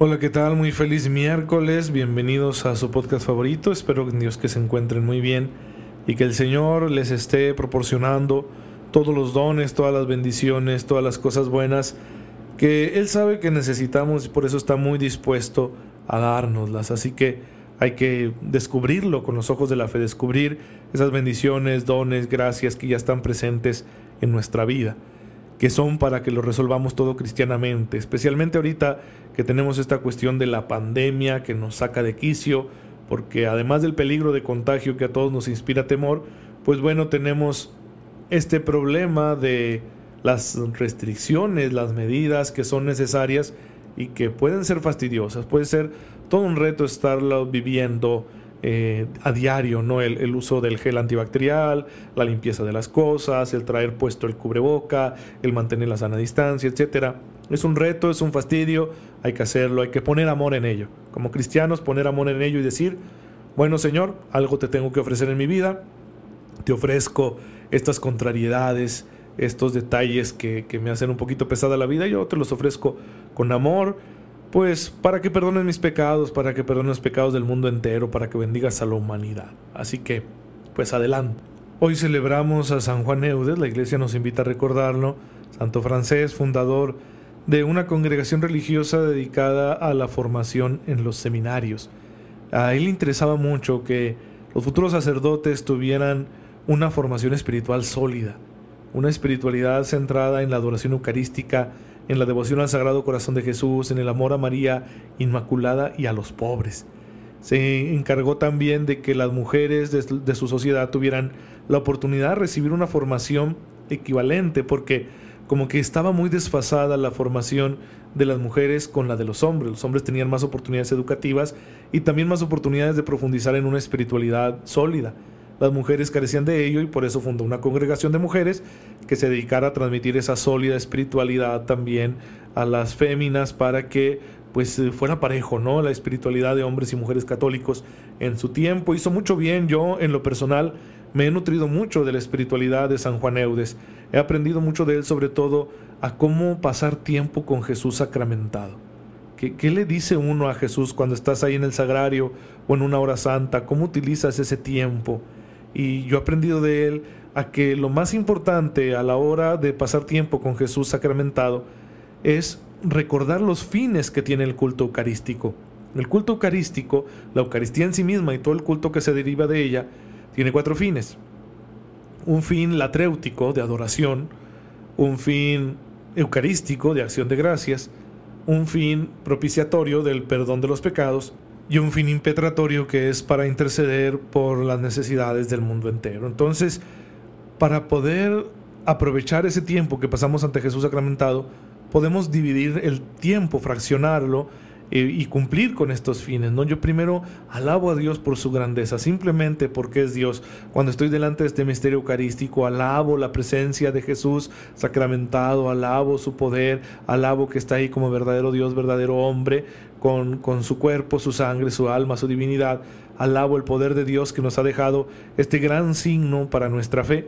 Hola, ¿qué tal? Muy feliz miércoles. Bienvenidos a su podcast favorito. Espero en Dios que se encuentren muy bien y que el Señor les esté proporcionando todos los dones, todas las bendiciones, todas las cosas buenas que Él sabe que necesitamos y por eso está muy dispuesto a dárnoslas. Así que hay que descubrirlo con los ojos de la fe, descubrir esas bendiciones, dones, gracias que ya están presentes en nuestra vida que son para que lo resolvamos todo cristianamente, especialmente ahorita que tenemos esta cuestión de la pandemia que nos saca de quicio, porque además del peligro de contagio que a todos nos inspira temor, pues bueno, tenemos este problema de las restricciones, las medidas que son necesarias y que pueden ser fastidiosas, puede ser todo un reto estarlo viviendo eh, a diario, ¿no? El, uso del gel antibacterial, la limpieza de las cosas, el traer puesto el cubreboca, el mantener la sana distancia, etc. Es un reto, es un fastidio, hay que hacerlo, hay que poner amor en ello. Como cristianos, poner amor en ello y decir, bueno Señor, algo te tengo que ofrecer en mi vida, te ofrezco estas contrariedades, estos detalles que, que me hacen un poquito pesada la vida, yo te los ofrezco con amor, pues para que perdones mis pecados, para que perdones los pecados del mundo entero, para que bendigas a la humanidad. Así que, pues adelante. Hoy celebramos a San Juan Eudes, la iglesia nos invita a recordarlo, santo francés, fundador de una congregación religiosa dedicada a la formación en los seminarios. A él le interesaba mucho que los futuros sacerdotes tuvieran una formación espiritual sólida, una espiritualidad centrada en la adoración eucarística, en la devoción al Sagrado Corazón de Jesús, en el amor a María Inmaculada y a los pobres. Se encargó también de que las mujeres de, su sociedad tuvieran la oportunidad de recibir una formación equivalente, porque como que estaba muy desfasada la formación de las mujeres con la de los hombres. Los hombres tenían más oportunidades educativas y también más oportunidades de profundizar en una espiritualidad sólida. Las mujeres carecían de ello y por eso fundó una congregación de mujeres que se dedicara a transmitir esa sólida espiritualidad también a las féminas para que pues eh, fuera parejo, ¿no? La espiritualidad de hombres y mujeres católicos en su tiempo. Hizo mucho bien. Yo, en lo personal, me he nutrido mucho de la espiritualidad de San Juan Eudes. He aprendido mucho de él, sobre todo, a cómo pasar tiempo con Jesús sacramentado. ¿Qué, ¿Qué, le dice uno a Jesús cuando estás ahí en el sagrario o en una hora santa? ¿Cómo utilizas ese tiempo? Y yo he aprendido de él a que lo más importante a la hora de pasar tiempo con Jesús sacramentado es recordar los fines que tiene el culto eucarístico. El culto eucarístico, la Eucaristía en sí misma y todo el culto que se deriva de ella, tiene cuatro fines. Un fin latréutico de adoración, un fin eucarístico de acción de gracias, un fin propiciatorio del perdón de los pecados y un fin impetratorio que es para interceder por las necesidades del mundo entero. Entonces, para poder aprovechar ese tiempo que pasamos ante Jesús sacramentado, podemos dividir el tiempo, fraccionarlo eh, y cumplir con estos fines. ¿no? Yo primero alabo a Dios por su grandeza, simplemente porque es Dios. Cuando estoy delante de este misterio eucarístico, alabo la presencia de Jesús sacramentado, alabo su poder, alabo que está ahí como verdadero Dios, verdadero hombre, con, con su cuerpo, su sangre, su alma, su divinidad. Alabo el poder de Dios que nos ha dejado este gran signo para nuestra fe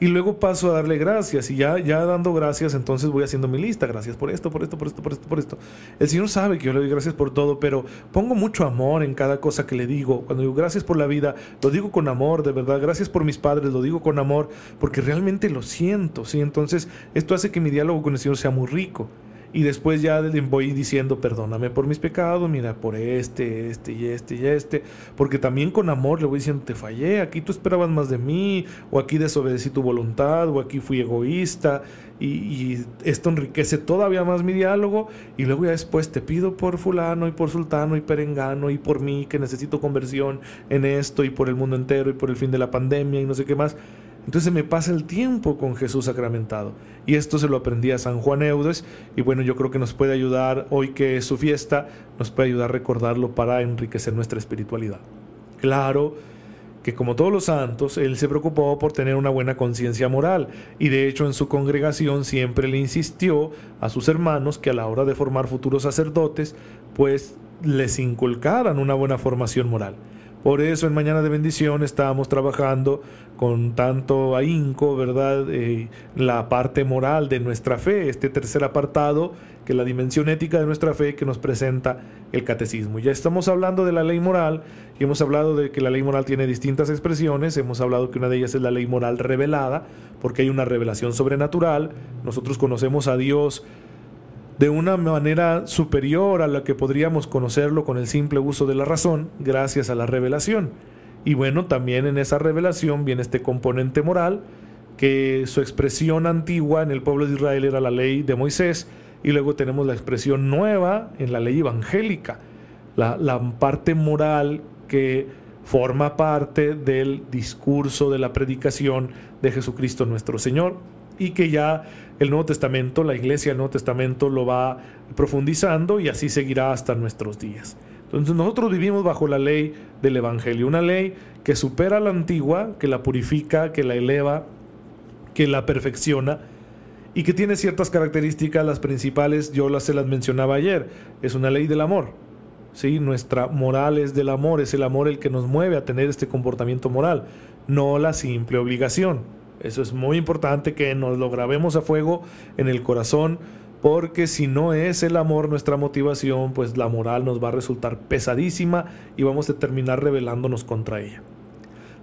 y luego paso a darle gracias y ya, ya dando gracias entonces voy haciendo mi lista, gracias por esto, por esto, por esto, por esto, por esto. El Señor sabe que yo le doy gracias por todo, pero pongo mucho amor en cada cosa que le digo. Cuando digo gracias por la vida, lo digo con amor, de verdad, gracias por mis padres, lo digo con amor, porque realmente lo siento, ¿sí? Entonces esto hace que mi diálogo con el Señor sea muy rico y después ya voy diciendo, perdóname por mis pecados, mira, por este, este y este y este, porque también con amor le voy diciendo, te fallé, aquí tú esperabas más de mí, o aquí desobedecí tu voluntad, o aquí fui egoísta, y, esto enriquece todavía más mi diálogo, y luego ya después te pido por fulano y por sultano y perengano y por mí que necesito conversión en esto y por el mundo entero y por el fin de la pandemia y no sé qué más. Entonces me pasa el tiempo con Jesús sacramentado. Y esto se lo aprendí a San Juan Eudes y bueno, yo creo que nos puede ayudar, hoy que es su fiesta, nos puede ayudar a recordarlo para enriquecer nuestra espiritualidad. Claro que como todos los santos, él se preocupó por tener una buena conciencia moral y de hecho en su congregación siempre le insistió a sus hermanos que a la hora de formar futuros sacerdotes, pues les inculcaran una buena formación moral. Por eso en Mañana de Bendición estábamos trabajando con tanto ahínco, ¿verdad? Eh, la parte moral de nuestra fe, este tercer apartado, que es la dimensión ética de nuestra fe que nos presenta el catecismo. Ya estamos hablando de la ley moral y hemos hablado de que la ley moral tiene distintas expresiones, hemos hablado que una de ellas es la ley moral revelada, porque hay una revelación sobrenatural, nosotros conocemos a Dios de una manera superior a la que podríamos conocerlo con el simple uso de la razón, gracias a la revelación. Y bueno, también en esa revelación viene este componente moral, que su expresión antigua en el pueblo de Israel era la ley de Moisés, y luego tenemos la expresión nueva en la ley evangélica, la, la parte moral que forma parte del discurso de la predicación de Jesucristo nuestro Señor y que ya el Nuevo Testamento, la iglesia del Nuevo Testamento lo va profundizando y así seguirá hasta nuestros días. Entonces nosotros vivimos bajo la ley del Evangelio, una ley que supera la antigua, que la purifica, que la eleva, que la perfecciona y que tiene ciertas características, las principales yo las se las mencionaba ayer, es una ley del amor. ¿sí? Nuestra moral es del amor, es el amor el que nos mueve a tener este comportamiento moral, no la simple obligación. Eso es muy importante que nos lo grabemos a fuego en el corazón, porque si no es el amor nuestra motivación, pues la moral nos va a resultar pesadísima y vamos a terminar rebelándonos contra ella.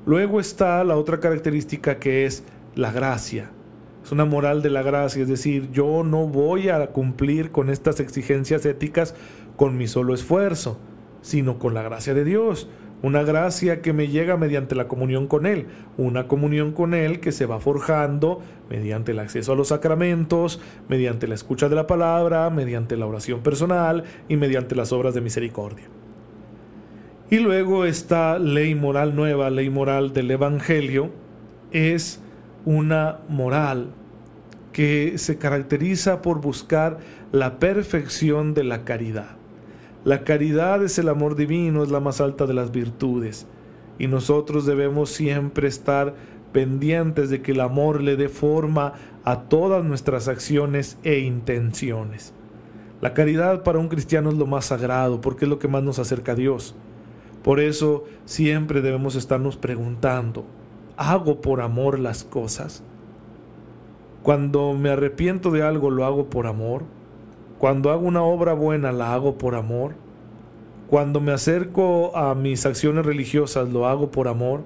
Luego está la otra característica que es la gracia. Es una moral de la gracia, es decir, yo no voy a cumplir con estas exigencias éticas con mi solo esfuerzo, sino con la gracia de Dios una gracia que me llega mediante la comunión con Él, una comunión con Él que se va forjando mediante el acceso a los sacramentos, mediante la escucha de la palabra, mediante la oración personal y mediante las obras de misericordia. Y luego esta ley moral nueva, ley moral del Evangelio, es una moral que se caracteriza por buscar la perfección de la caridad. La caridad es el amor divino, es la más alta de las virtudes. Y nosotros debemos siempre estar pendientes de que el amor le dé forma a todas nuestras acciones e intenciones. La caridad para un cristiano es lo más sagrado porque es lo que más nos acerca a Dios. Por eso siempre debemos estarnos preguntando, ¿hago por amor las cosas? Cuando me arrepiento de algo, ¿lo hago por amor? Cuando hago una obra buena la hago por amor. Cuando me acerco a mis acciones religiosas lo hago por amor.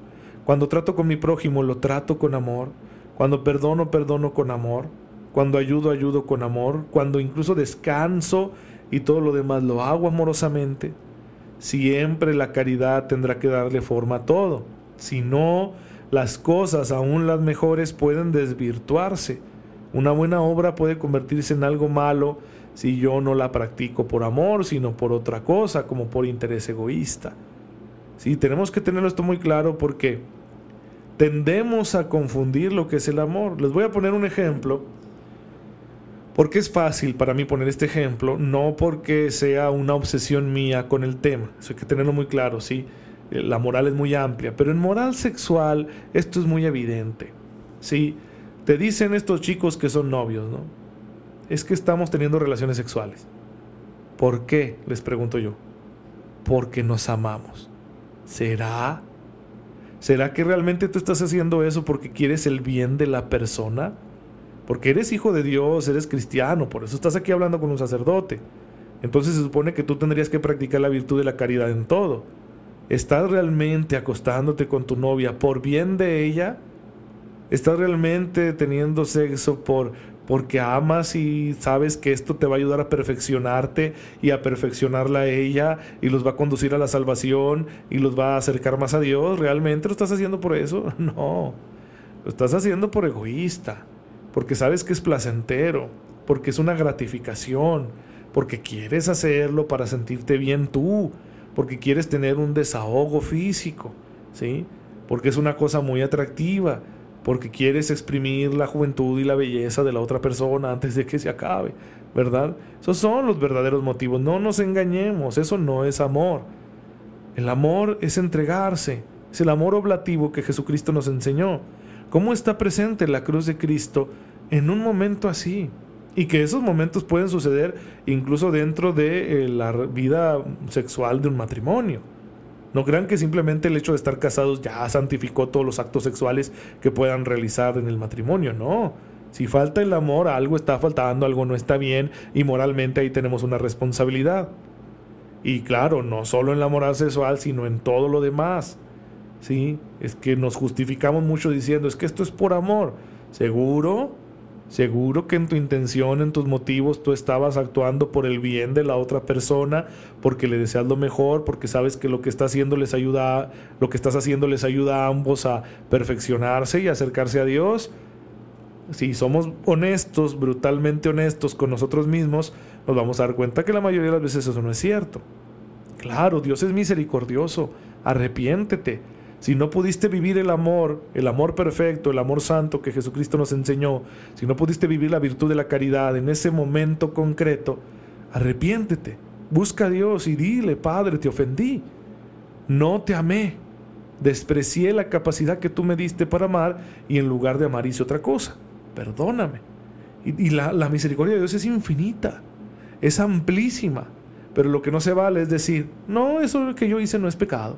Cuando trato con mi prójimo lo trato con amor. Cuando perdono, perdono con amor. Cuando ayudo, ayudo con amor. Cuando incluso descanso y todo lo demás lo hago amorosamente. Siempre la caridad tendrá que darle forma a todo. Si no, las cosas, aún las mejores, pueden desvirtuarse. Una buena obra puede convertirse en algo malo si yo no la practico por amor, sino por otra cosa, como por interés egoísta. Sí, tenemos que tenerlo esto muy claro porque tendemos a confundir lo que es el amor. Les voy a poner un ejemplo, porque es fácil para mí poner este ejemplo, no porque sea una obsesión mía con el tema, hay que tenerlo muy claro, sí. La moral es muy amplia, pero en moral sexual esto es muy evidente. Sí, te dicen estos chicos que son novios, ¿no? Es que estamos teniendo relaciones sexuales. ¿Por qué? Les pregunto yo. Porque nos amamos. ¿Será? ¿Será que realmente tú estás haciendo eso porque quieres el bien de la persona? Porque eres hijo de Dios, eres cristiano, por eso estás aquí hablando con un sacerdote. Entonces se supone que tú tendrías que practicar la virtud de la caridad en todo. ¿Estás realmente acostándote con tu novia por bien de ella? ¿Estás realmente teniendo sexo por porque amas y sabes que esto te va a ayudar a perfeccionarte y a perfeccionarla a ella y los va a conducir a la salvación y los va a acercar más a Dios. ¿Realmente lo estás haciendo por eso? No, lo estás haciendo por egoísta, porque sabes que es placentero, porque es una gratificación, porque quieres hacerlo para sentirte bien tú, porque quieres tener un desahogo físico, ¿sí? Porque es una cosa muy atractiva porque quieres exprimir la juventud y la belleza de la otra persona antes de que se acabe, ¿verdad? Esos son los verdaderos motivos. No nos engañemos, eso no es amor. El amor es entregarse, es el amor oblativo que Jesucristo nos enseñó. ¿Cómo está presente la cruz de Cristo en un momento así? Y que esos momentos pueden suceder incluso dentro de eh, la vida sexual de un matrimonio. No crean que simplemente el hecho de estar casados ya santificó todos los actos sexuales que puedan realizar en el matrimonio, no. Si falta el amor, algo está faltando, algo no está bien y moralmente ahí tenemos una responsabilidad. Y claro, no solo en la moral sexual, sino en todo lo demás. ¿Sí? Es que nos justificamos mucho diciendo, es que esto es por amor. ¿Seguro? Seguro que en tu intención, en tus motivos, tú estabas actuando por el bien de la otra persona, porque le deseas lo mejor, porque sabes que lo que está haciendo les ayuda, lo que estás haciendo les ayuda a ambos a perfeccionarse y acercarse a Dios. Si somos honestos, brutalmente honestos con nosotros mismos, nos vamos a dar cuenta que la mayoría de las veces eso no es cierto. Claro, Dios es misericordioso, arrepiéntete si no pudiste vivir el amor, el amor perfecto, el amor santo que Jesucristo nos enseñó, si no pudiste vivir la virtud de la caridad en ese momento concreto, arrepiéntete, busca a Dios y dile, Padre, te ofendí, no te amé, desprecié la capacidad que tú me diste para amar y en lugar de amar hice otra cosa, perdóname. Y, la, la misericordia de Dios es infinita, es amplísima, pero lo que no se vale es decir, no, eso que yo hice no es pecado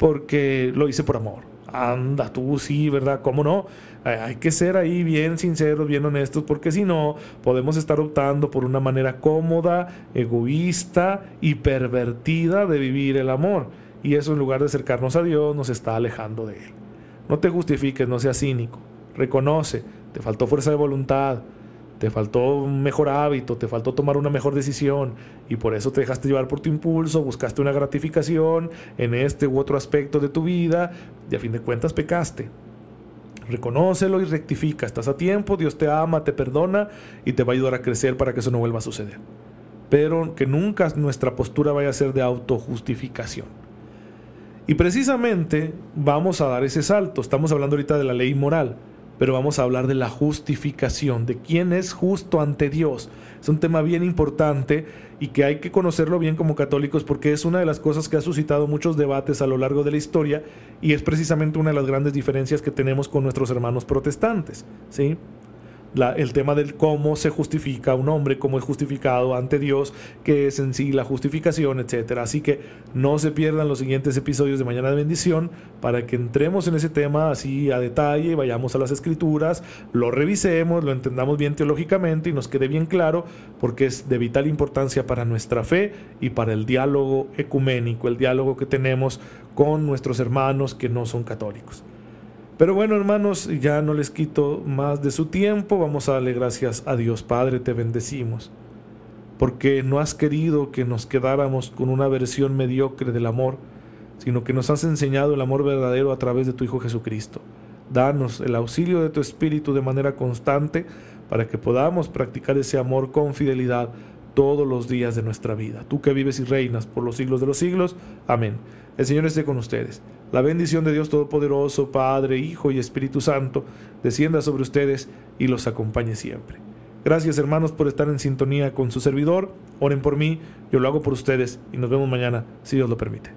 porque lo hice por amor. Anda, tú sí, ¿verdad? ¿Cómo no? Hay que ser ahí bien sinceros, bien honestos, porque si no, podemos estar optando por una manera cómoda, egoísta y pervertida de vivir el amor. Y eso en lugar de acercarnos a Dios, nos está alejando de Él. No te justifiques, no seas cínico. Reconoce, te faltó fuerza de voluntad, te faltó un mejor hábito, te faltó tomar una mejor decisión y por eso te dejaste llevar por tu impulso, buscaste una gratificación en este u otro aspecto de tu vida y a fin de cuentas pecaste. Reconócelo y rectifica, estás a tiempo, Dios te ama, te perdona y te va a ayudar a crecer para que eso no vuelva a suceder. Pero que nunca nuestra postura vaya a ser de autojustificación. Y precisamente vamos a dar ese salto, estamos hablando ahorita de la ley moral pero vamos a hablar de la justificación, de quién es justo ante Dios. Es un tema bien importante y que hay que conocerlo bien como católicos porque es una de las cosas que ha suscitado muchos debates a lo largo de la historia y es precisamente una de las grandes diferencias que tenemos con nuestros hermanos protestantes, ¿sí? El tema del cómo se justifica un hombre, cómo es justificado ante Dios, qué es en sí la justificación, etc. Así que no se pierdan los siguientes episodios de Mañana de Bendición para que entremos en ese tema así a detalle, vayamos a las escrituras, lo revisemos, lo entendamos bien teológicamente y nos quede bien claro porque es de vital importancia para nuestra fe y para el diálogo ecuménico, el diálogo que tenemos con nuestros hermanos que no son católicos. Pero bueno, hermanos, ya no les quito más de su tiempo. Vamos a darle gracias a Dios Padre, te bendecimos. Porque no has querido que nos quedáramos con una versión mediocre del amor, sino que nos has enseñado el amor verdadero a través de tu Hijo Jesucristo. Danos el auxilio de tu Espíritu de manera constante para que podamos practicar ese amor con fidelidad todos los días de nuestra vida. Tú que vives y reinas por los siglos de los siglos. Amén. El Señor esté con ustedes. La bendición de Dios Todopoderoso, Padre, Hijo y Espíritu Santo, descienda sobre ustedes y los acompañe siempre. Gracias hermanos por estar en sintonía con su servidor. Oren por mí, yo lo hago por ustedes y nos vemos mañana, si Dios lo permite.